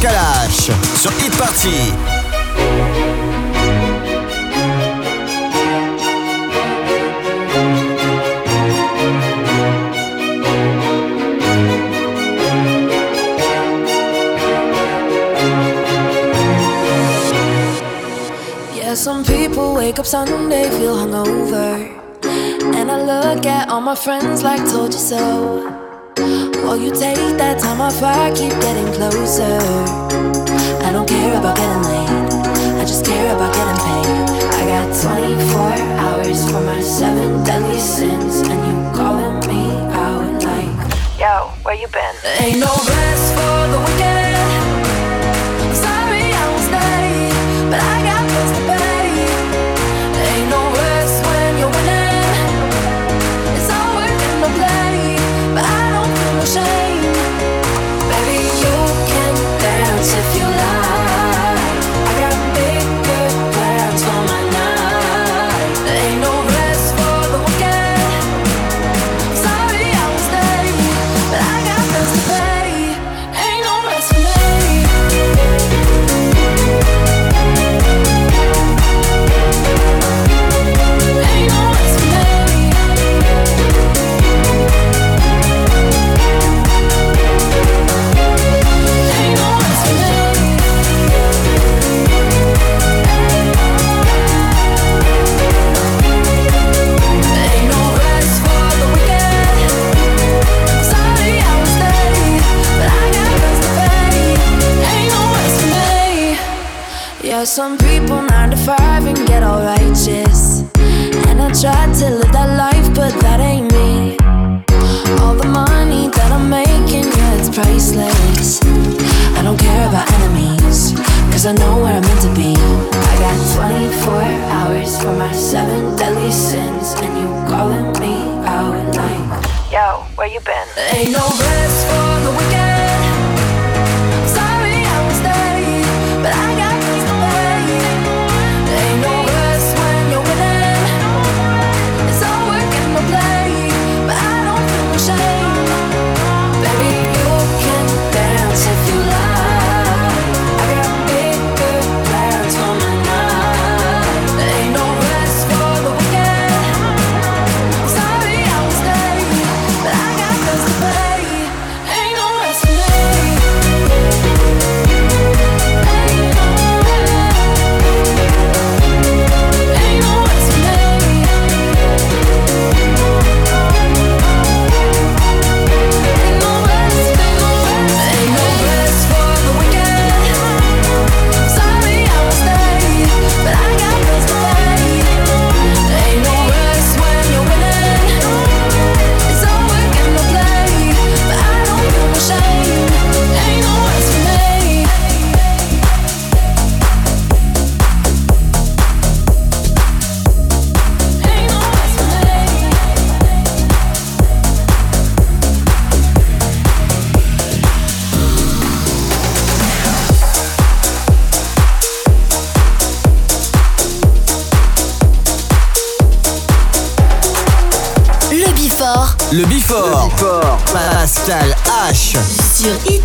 Kalash sur Hit Party. Yeah, some people wake up Sunday, feel hungover. And I look at all my friends like told you so. Oh, you take that time off, I keep getting closer. I don't care about getting late, I just care about getting paid. I got 24 hours for my seven deadly sins, and you calling me out like, Yo, where you been? Ain't no rest for the weekend. Some people nine to five and get all righteous. And I tried to live that life, but that ain't me. All the money that I'm making, yeah, it's priceless. I don't care about enemies, cause I know where I'm meant to be. I got 24 hours for my seven deadly sins, and you calling me out like, Yo, where you been? Ain't no Crystal H.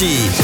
气。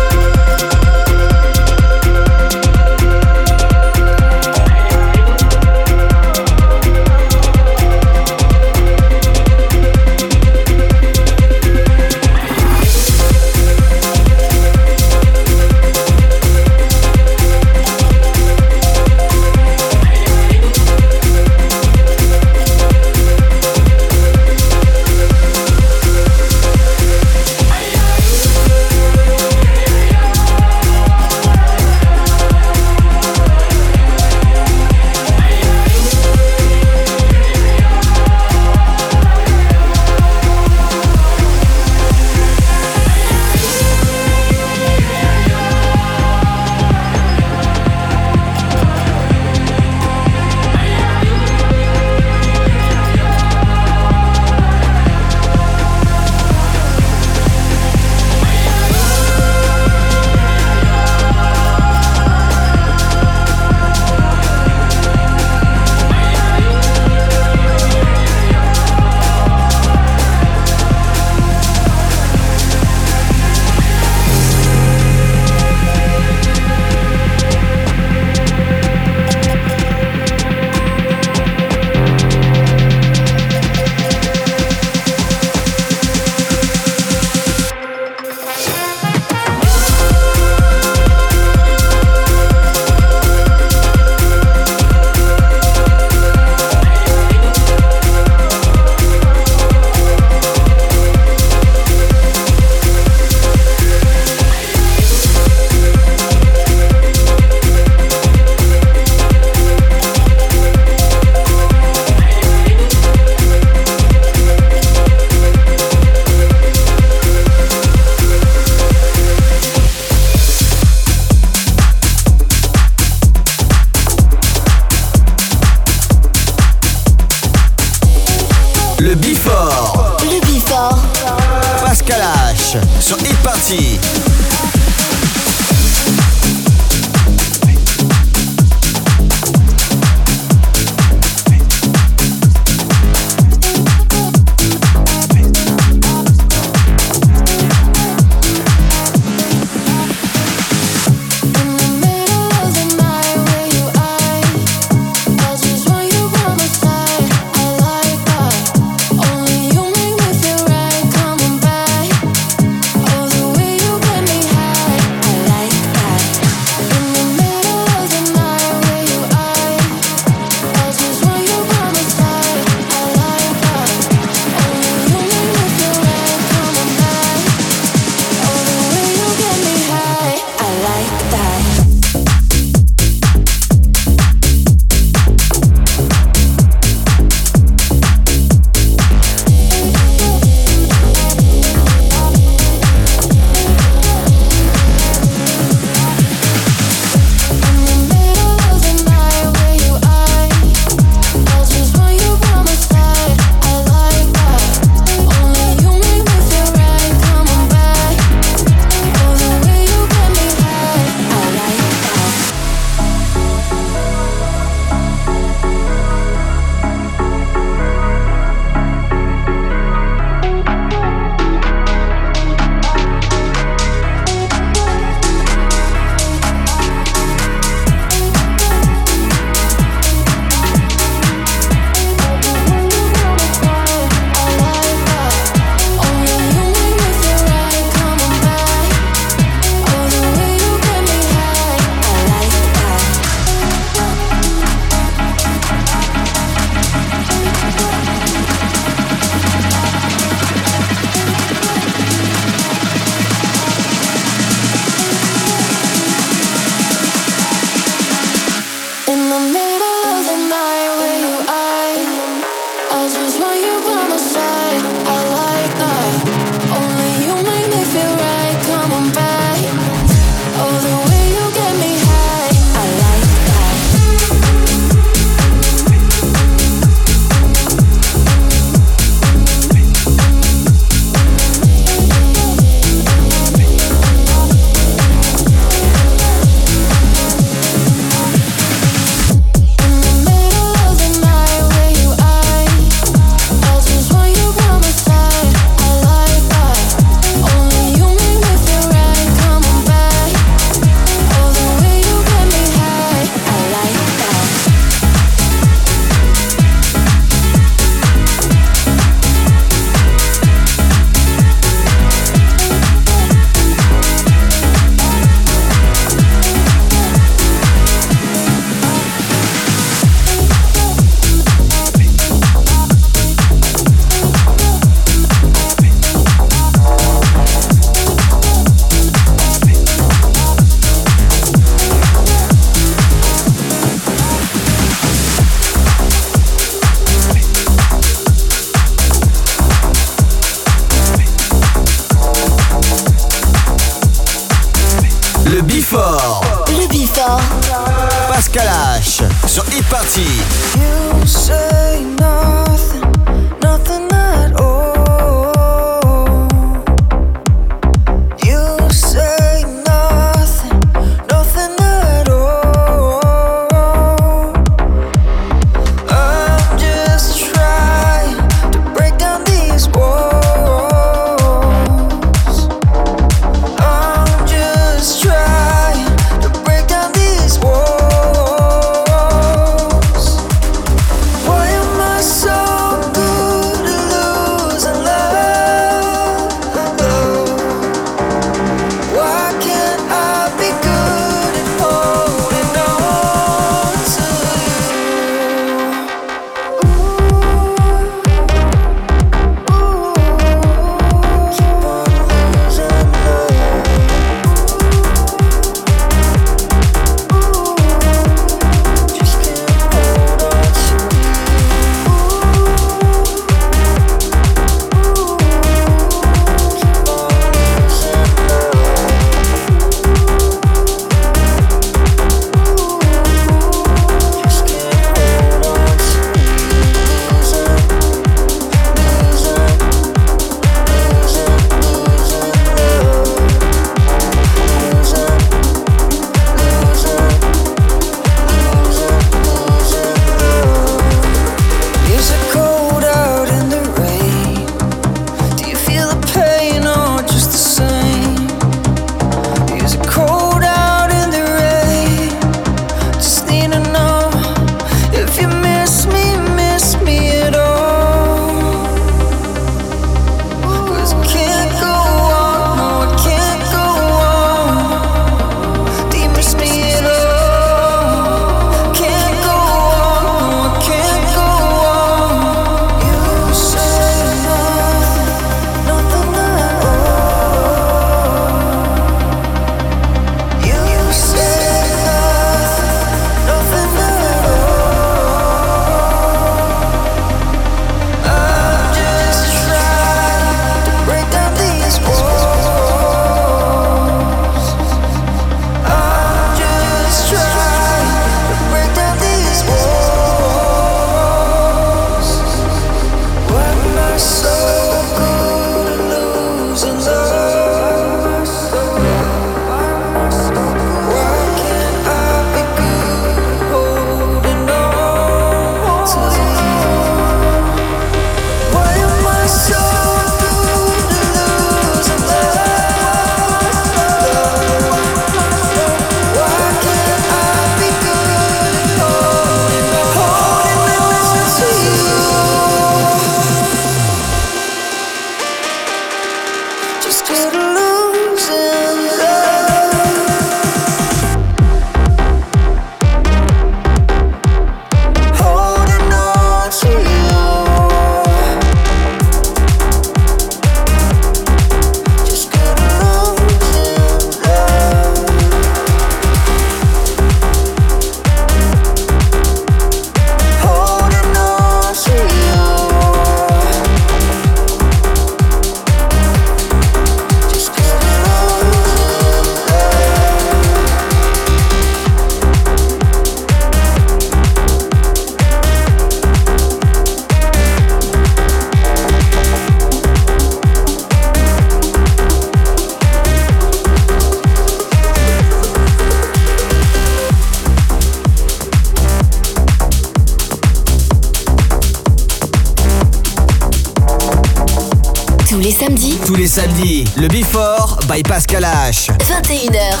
By Pascal H. 21h,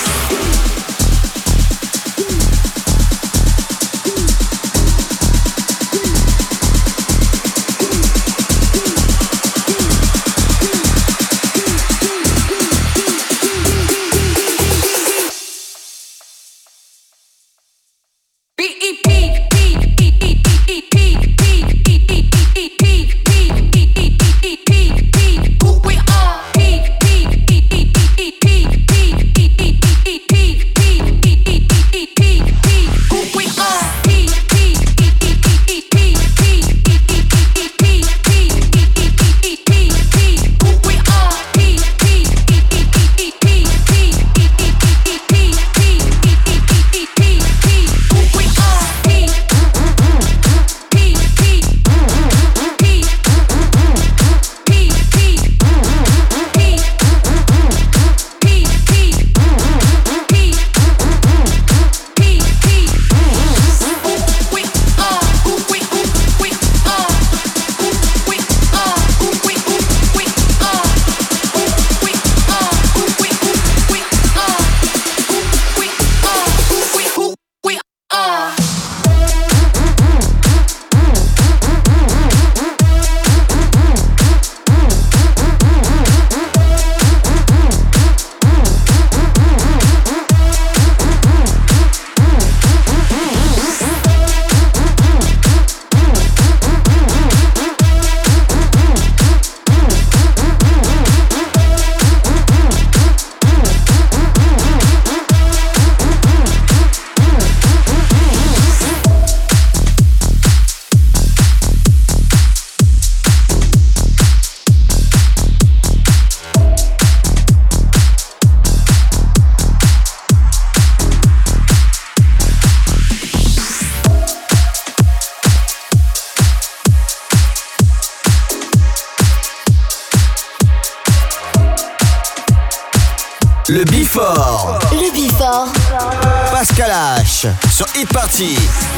Party.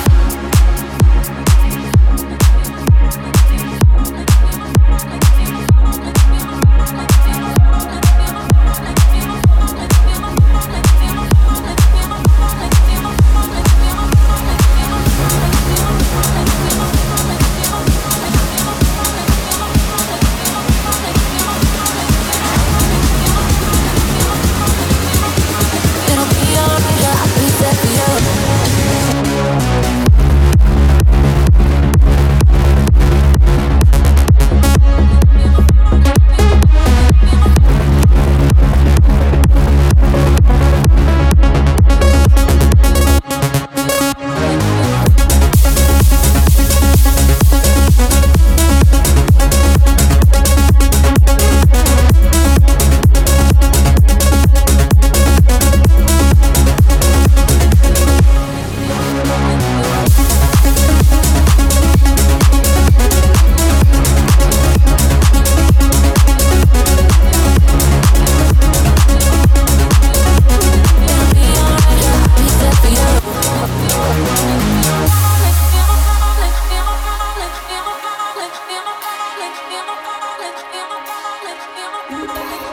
Yeah.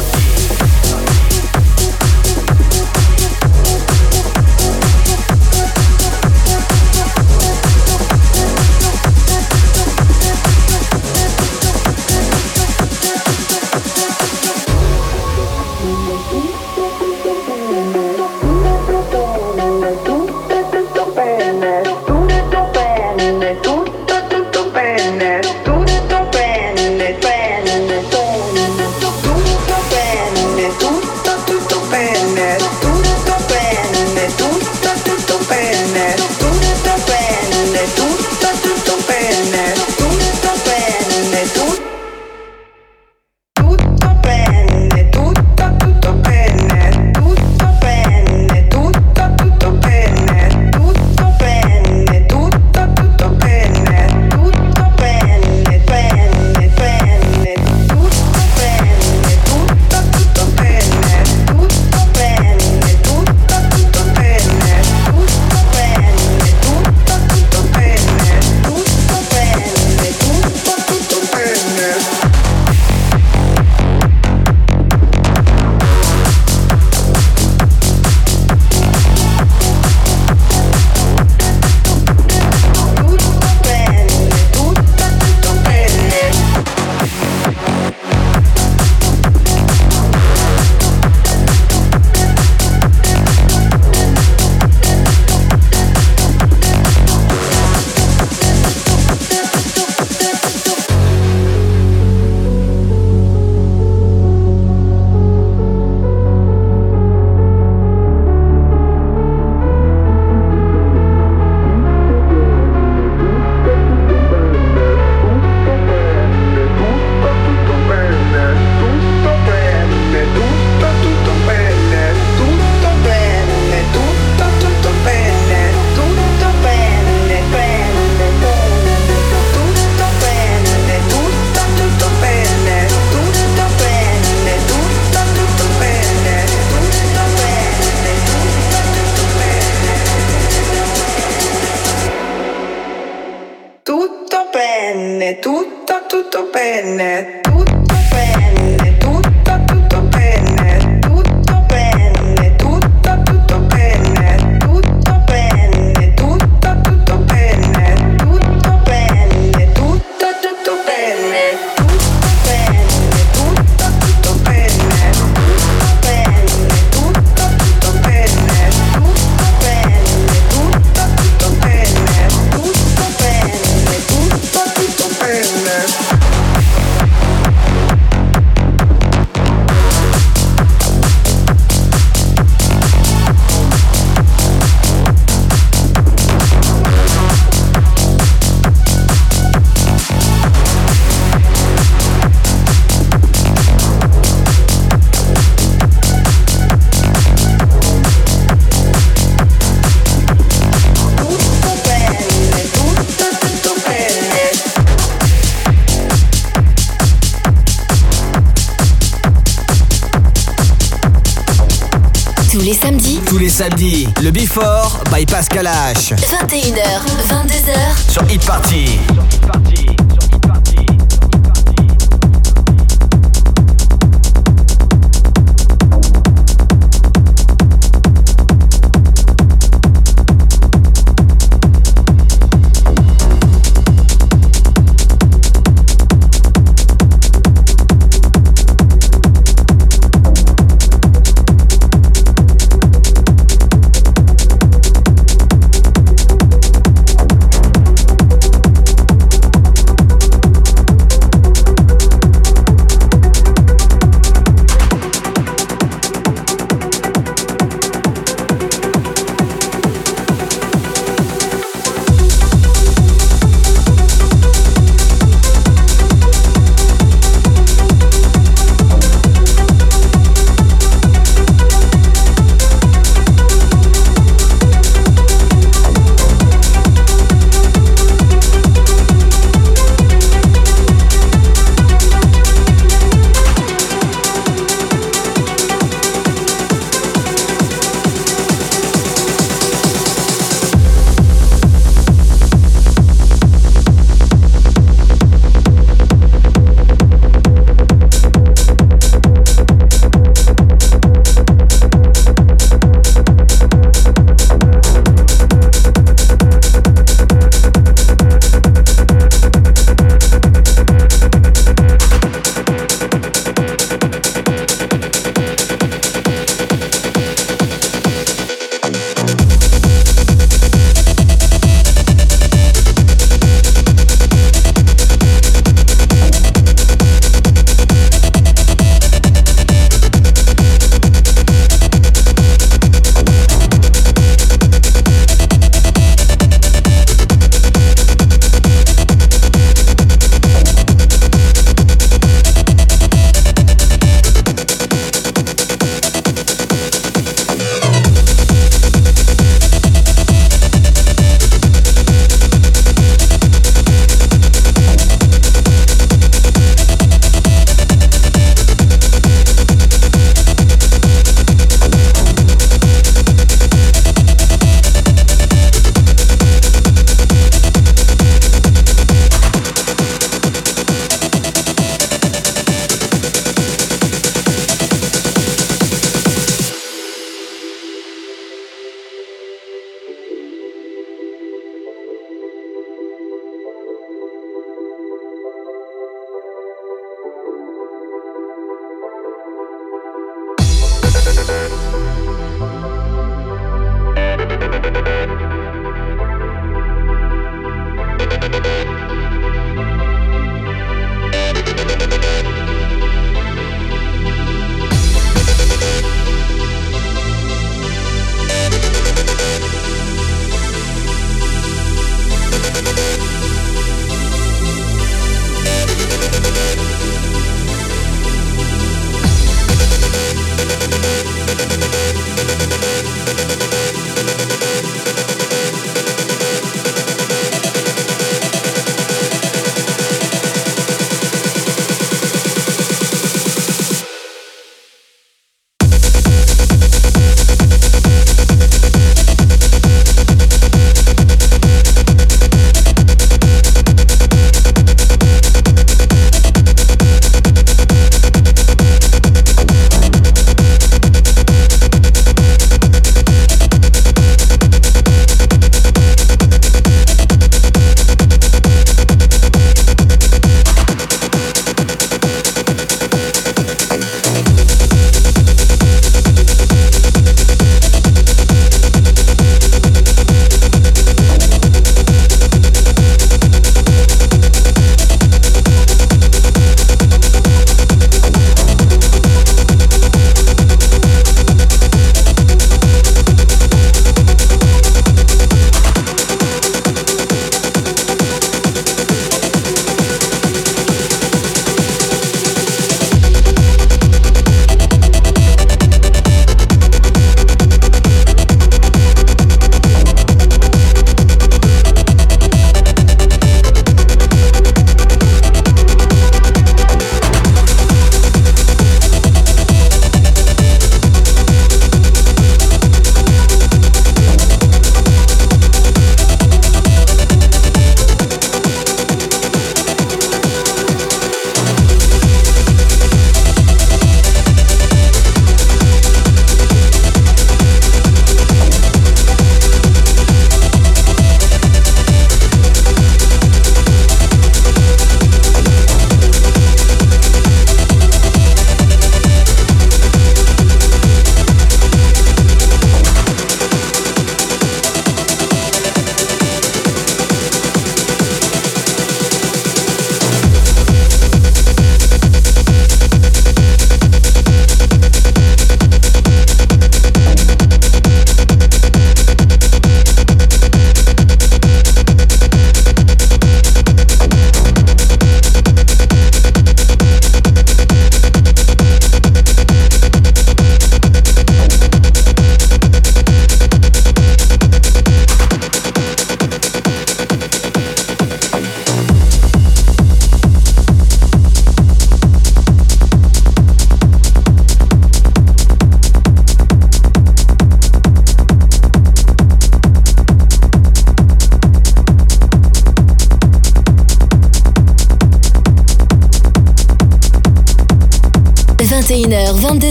Pascal H. 21h, 22h sur Hit Party.